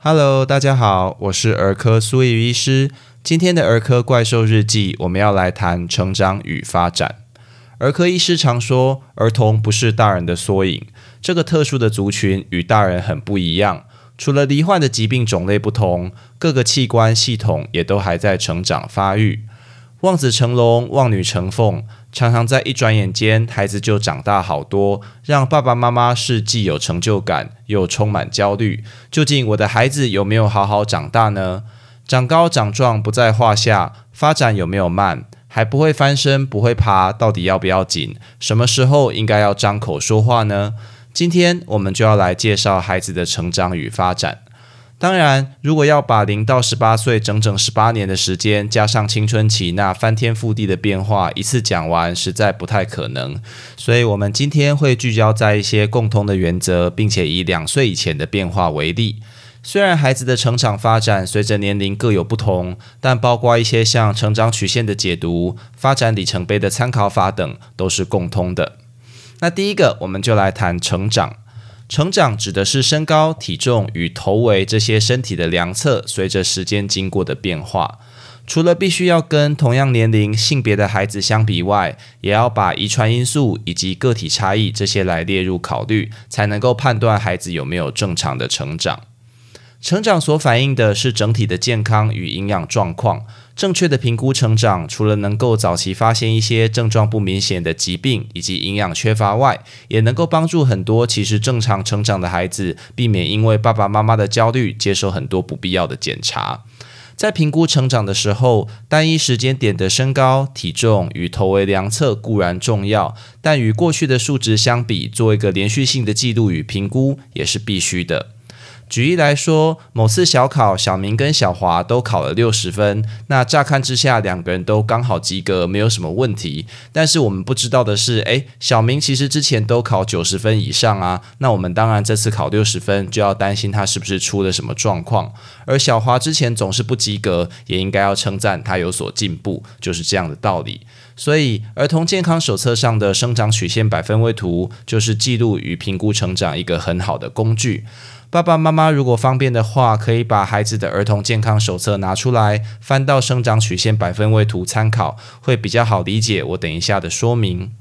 Hello，大家好，我是儿科苏玉医师。今天的儿科怪兽日记，我们要来谈成长与发展。儿科医师常说，儿童不是大人的缩影，这个特殊的族群与大人很不一样。除了罹患的疾病种类不同，各个器官系统也都还在成长发育。望子成龙，望女成凤，常常在一转眼间，孩子就长大好多，让爸爸妈妈是既有成就感又充满焦虑。究竟我的孩子有没有好好长大呢？长高长壮不在话下，发展有没有慢？还不会翻身，不会爬，到底要不要紧？什么时候应该要张口说话呢？今天我们就要来介绍孩子的成长与发展。当然，如果要把零到十八岁整整十八年的时间，加上青春期那翻天覆地的变化一次讲完，实在不太可能。所以，我们今天会聚焦在一些共通的原则，并且以两岁以前的变化为例。虽然孩子的成长发展随着年龄各有不同，但包括一些像成长曲线的解读、发展里程碑的参考法等，都是共通的。那第一个，我们就来谈成长。成长指的是身高、体重与头围这些身体的量测，随着时间经过的变化。除了必须要跟同样年龄、性别的孩子相比外，也要把遗传因素以及个体差异这些来列入考虑，才能够判断孩子有没有正常的成长。成长所反映的是整体的健康与营养状况。正确的评估成长，除了能够早期发现一些症状不明显的疾病以及营养缺乏外，也能够帮助很多其实正常成长的孩子，避免因为爸爸妈妈的焦虑，接受很多不必要的检查。在评估成长的时候，单一时间点的身高、体重与头围量测固然重要，但与过去的数值相比，做一个连续性的记录与评估也是必须的。举例来说，某次小考，小明跟小华都考了六十分。那乍看之下，两个人都刚好及格，没有什么问题。但是我们不知道的是，诶，小明其实之前都考九十分以上啊。那我们当然这次考六十分，就要担心他是不是出了什么状况。而小华之前总是不及格，也应该要称赞他有所进步，就是这样的道理。所以，儿童健康手册上的生长曲线百分位图，就是记录与评估成长一个很好的工具。爸爸妈妈如果方便的话，可以把孩子的儿童健康手册拿出来，翻到生长曲线百分位图参考，会比较好理解。我等一下的说明。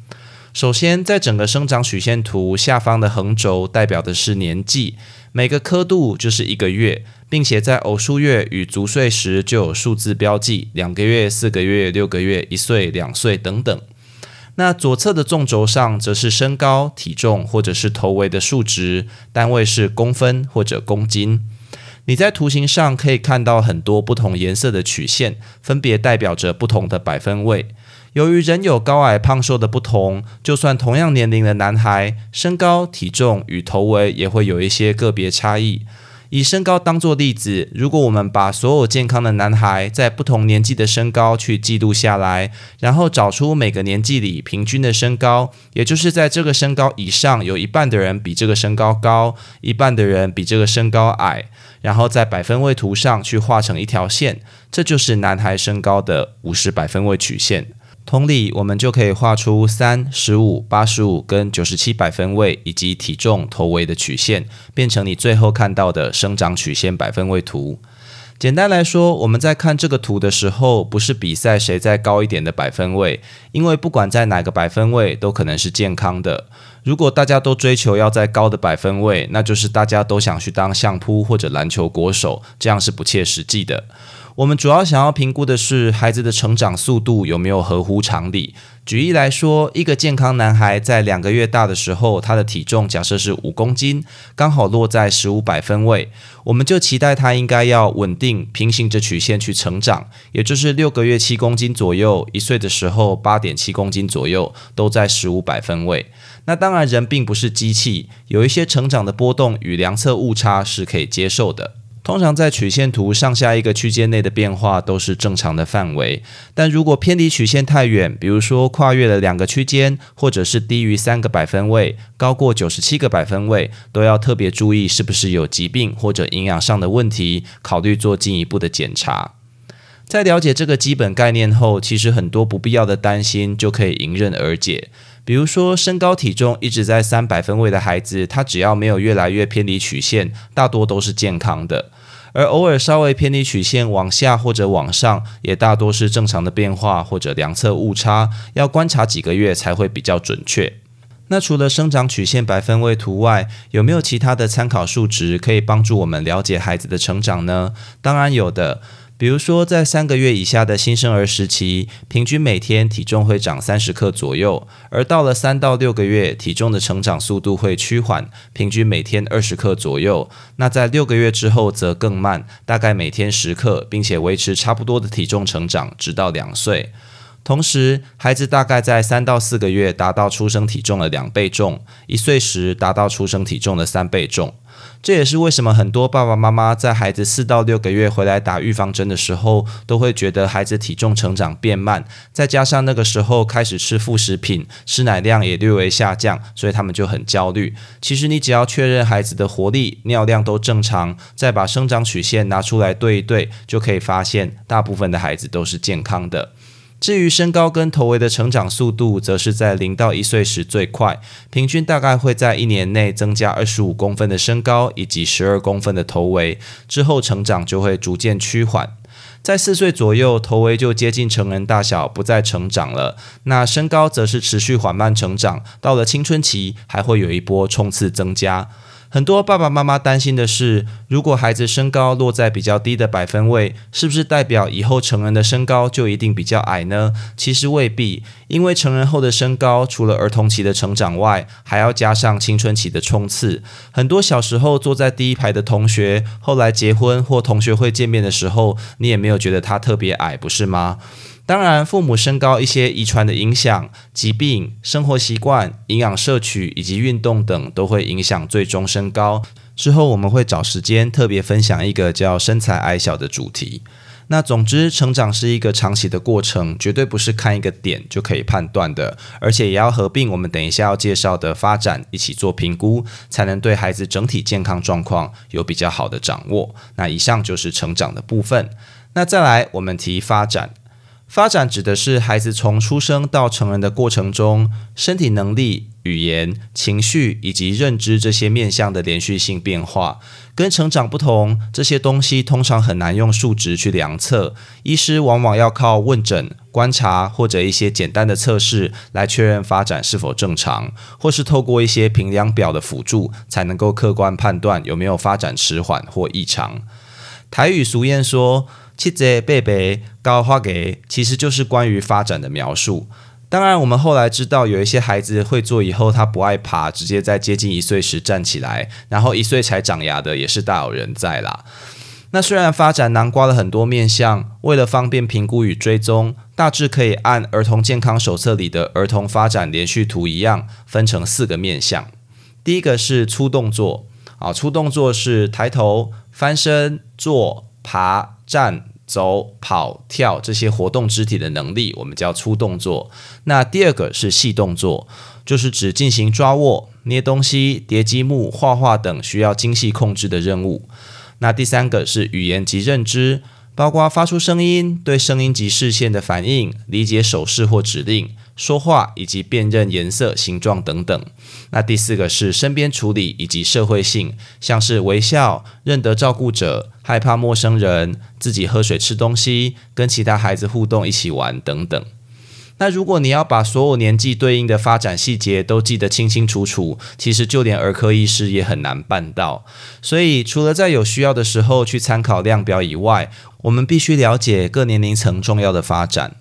首先，在整个生长曲线图下方的横轴代表的是年纪，每个刻度就是一个月，并且在偶数月与足岁时就有数字标记，两个月、四个月、六个月、一岁、两岁等等。那左侧的纵轴上则是身高、体重或者是头围的数值，单位是公分或者公斤。你在图形上可以看到很多不同颜色的曲线，分别代表着不同的百分位。由于人有高矮胖瘦的不同，就算同样年龄的男孩，身高、体重与头围也会有一些个别差异。以身高当做例子，如果我们把所有健康的男孩在不同年纪的身高去记录下来，然后找出每个年纪里平均的身高，也就是在这个身高以上有一半的人比这个身高高，一半的人比这个身高矮，然后在百分位图上去画成一条线，这就是男孩身高的五十百分位曲线。同理，我们就可以画出三十五、八十五跟九十七百分位以及体重、头围的曲线，变成你最后看到的生长曲线百分位图。简单来说，我们在看这个图的时候，不是比赛谁在高一点的百分位，因为不管在哪个百分位都可能是健康的。如果大家都追求要在高的百分位，那就是大家都想去当相扑或者篮球国手，这样是不切实际的。我们主要想要评估的是孩子的成长速度有没有合乎常理。举例来说，一个健康男孩在两个月大的时候，他的体重假设是五公斤，刚好落在十五百分位，我们就期待他应该要稳定平行着曲线去成长，也就是六个月七公斤左右，一岁的时候八点七公斤左右，都在十五百分位。那当然，人并不是机器，有一些成长的波动与量测误差是可以接受的。通常在曲线图上下一个区间内的变化都是正常的范围，但如果偏离曲线太远，比如说跨越了两个区间，或者是低于三个百分位，高过九十七个百分位，都要特别注意是不是有疾病或者营养上的问题，考虑做进一步的检查。在了解这个基本概念后，其实很多不必要的担心就可以迎刃而解。比如说，身高体重一直在三百分位的孩子，他只要没有越来越偏离曲线，大多都是健康的。而偶尔稍微偏离曲线往下或者往上，也大多是正常的变化或者量测误差，要观察几个月才会比较准确。那除了生长曲线百分位图外，有没有其他的参考数值可以帮助我们了解孩子的成长呢？当然有的。比如说，在三个月以下的新生儿时期，平均每天体重会长三十克左右；而到了三到六个月，体重的成长速度会趋缓，平均每天二十克左右。那在六个月之后则更慢，大概每天十克，并且维持差不多的体重成长，直到两岁。同时，孩子大概在三到四个月达到出生体重的两倍重，一岁时达到出生体重的三倍重。这也是为什么很多爸爸妈妈在孩子四到六个月回来打预防针的时候，都会觉得孩子体重成长变慢，再加上那个时候开始吃副食品，吃奶量也略微下降，所以他们就很焦虑。其实你只要确认孩子的活力、尿量都正常，再把生长曲线拿出来对一对，就可以发现大部分的孩子都是健康的。至于身高跟头围的成长速度，则是在零到一岁时最快，平均大概会在一年内增加二十五公分的身高以及十二公分的头围，之后成长就会逐渐趋缓。在四岁左右，头围就接近成人大小，不再成长了。那身高则是持续缓慢成长，到了青春期还会有一波冲刺增加。很多爸爸妈妈担心的是，如果孩子身高落在比较低的百分位，是不是代表以后成人的身高就一定比较矮呢？其实未必，因为成人后的身高除了儿童期的成长外，还要加上青春期的冲刺。很多小时候坐在第一排的同学，后来结婚或同学会见面的时候，你也没有觉得他特别矮，不是吗？当然，父母身高一些遗传的影响、疾病、生活习惯、营养摄取以及运动等，都会影响最终身高。之后我们会找时间特别分享一个叫“身材矮小”的主题。那总之，成长是一个长期的过程，绝对不是看一个点就可以判断的，而且也要合并我们等一下要介绍的发展一起做评估，才能对孩子整体健康状况有比较好的掌握。那以上就是成长的部分。那再来，我们提发展。发展指的是孩子从出生到成人的过程中，身体能力、语言、情绪以及认知这些面向的连续性变化。跟成长不同，这些东西通常很难用数值去量测，医师往往要靠问诊、观察或者一些简单的测试来确认发展是否正常，或是透过一些评量表的辅助，才能够客观判断有没有发展迟缓或异常。台语俗谚说。七折贝贝高花给，其实就是关于发展的描述。当然，我们后来知道有一些孩子会做以后他不爱爬，直接在接近一岁时站起来，然后一岁才长牙的也是大有人在啦。那虽然发展囊括了很多面向，为了方便评估与追踪，大致可以按儿童健康手册里的儿童发展连续图一样，分成四个面向。第一个是粗动作，啊，粗动作是抬头、翻身、坐、爬。站、走、跑、跳这些活动肢体的能力，我们叫粗动作。那第二个是细动作，就是指进行抓握、捏东西、叠积木、画画等需要精细控制的任务。那第三个是语言及认知，包括发出声音、对声音及视线的反应、理解手势或指令。说话以及辨认颜色、形状等等。那第四个是身边处理以及社会性，像是微笑、认得照顾者、害怕陌生人、自己喝水、吃东西、跟其他孩子互动、一起玩等等。那如果你要把所有年纪对应的发展细节都记得清清楚楚，其实就连儿科医师也很难办到。所以，除了在有需要的时候去参考量表以外，我们必须了解各年龄层重要的发展。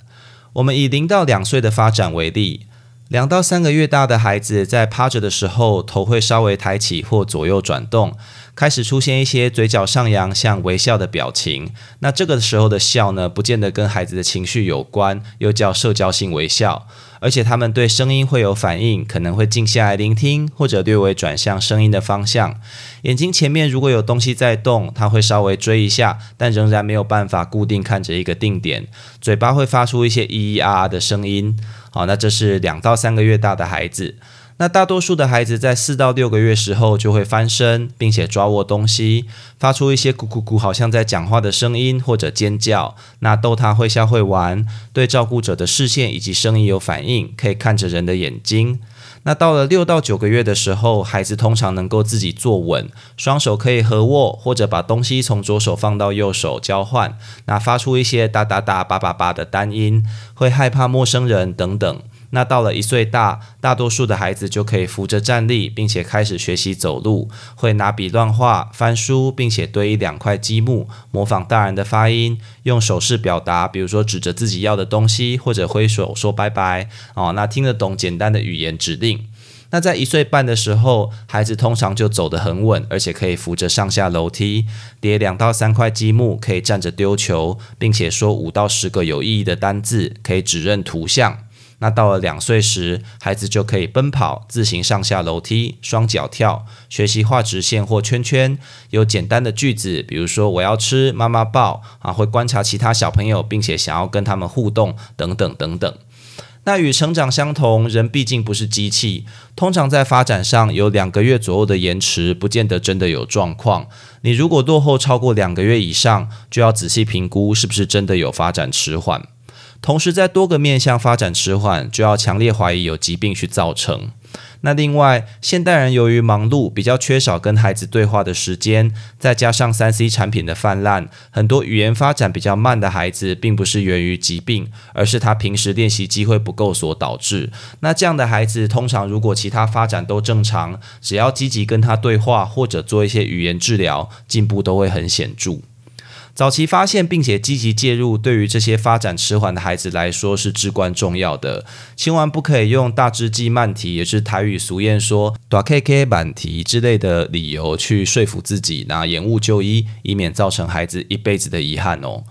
我们以零到两岁的发展为例，两到三个月大的孩子在趴着的时候，头会稍微抬起或左右转动。开始出现一些嘴角上扬、像微笑的表情，那这个时候的笑呢，不见得跟孩子的情绪有关，又叫社交性微笑。而且他们对声音会有反应，可能会静下来聆听，或者略微转向声音的方向。眼睛前面如果有东西在动，他会稍微追一下，但仍然没有办法固定看着一个定点。嘴巴会发出一些咿咿啊啊的声音。好，那这是两到三个月大的孩子。那大多数的孩子在四到六个月时候就会翻身，并且抓握东西，发出一些咕咕咕，好像在讲话的声音或者尖叫。那逗他会笑会玩，对照顾者的视线以及声音有反应，可以看着人的眼睛。那到了六到九个月的时候，孩子通常能够自己坐稳，双手可以合握，或者把东西从左手放到右手交换。那发出一些哒哒哒、叭叭叭的单音，会害怕陌生人等等。那到了一岁大，大多数的孩子就可以扶着站立，并且开始学习走路，会拿笔乱画、翻书，并且堆一两块积木，模仿大人的发音，用手势表达，比如说指着自己要的东西，或者挥手说拜拜。哦，那听得懂简单的语言指令。那在一岁半的时候，孩子通常就走得很稳，而且可以扶着上下楼梯，叠两到三块积木，可以站着丢球，并且说五到十个有意义的单字，可以指认图像。那到了两岁时，孩子就可以奔跑、自行上下楼梯、双脚跳，学习画直线或圈圈，有简单的句子，比如说“我要吃，妈妈抱”啊，会观察其他小朋友，并且想要跟他们互动，等等等等。那与成长相同，人毕竟不是机器，通常在发展上有两个月左右的延迟，不见得真的有状况。你如果落后超过两个月以上，就要仔细评估是不是真的有发展迟缓。同时，在多个面向发展迟缓，就要强烈怀疑有疾病去造成。那另外，现代人由于忙碌，比较缺少跟孩子对话的时间，再加上三 C 产品的泛滥，很多语言发展比较慢的孩子，并不是源于疾病，而是他平时练习机会不够所导致。那这样的孩子，通常如果其他发展都正常，只要积极跟他对话，或者做一些语言治疗，进步都会很显著。早期发现并且积极介入，对于这些发展迟缓的孩子来说是至关重要的。千万不可以用大只鸡慢提，也是台语俗谚说“短 K K 慢提”之类的理由去说服自己，那延误就医，以免造成孩子一辈子的遗憾哦。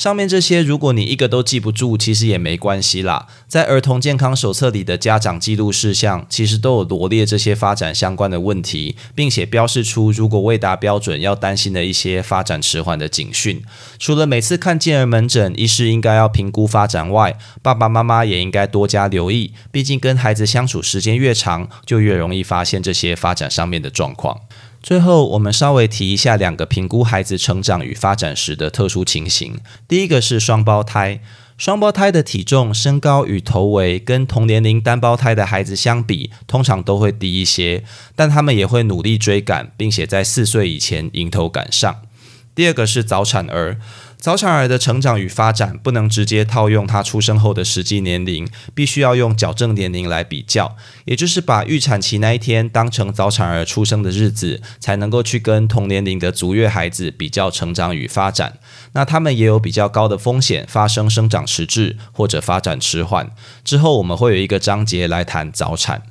上面这些，如果你一个都记不住，其实也没关系啦。在儿童健康手册里的家长记录事项，其实都有罗列这些发展相关的问题，并且标示出如果未达标准要担心的一些发展迟缓的警讯。除了每次看健儿门诊，医师应该要评估发展外，爸爸妈妈也应该多加留意。毕竟跟孩子相处时间越长，就越容易发现这些发展上面的状况。最后，我们稍微提一下两个评估孩子成长与发展时的特殊情形。第一个是双胞胎，双胞胎的体重、身高与头围跟同年龄单胞胎的孩子相比，通常都会低一些，但他们也会努力追赶，并且在四岁以前迎头赶上。第二个是早产儿。早产儿的成长与发展不能直接套用他出生后的实际年龄，必须要用矫正年龄来比较，也就是把预产期那一天当成早产儿出生的日子，才能够去跟同年龄的足月孩子比较成长与发展。那他们也有比较高的风险发生生长迟滞或者发展迟缓。之后我们会有一个章节来谈早产。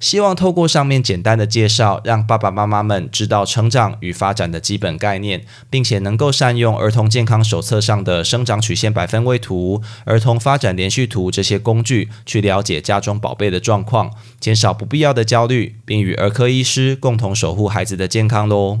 希望透过上面简单的介绍，让爸爸妈妈们知道成长与发展的基本概念，并且能够善用儿童健康手册上的生长曲线百分位图、儿童发展连续图这些工具，去了解家中宝贝的状况，减少不必要的焦虑，并与儿科医师共同守护孩子的健康喽。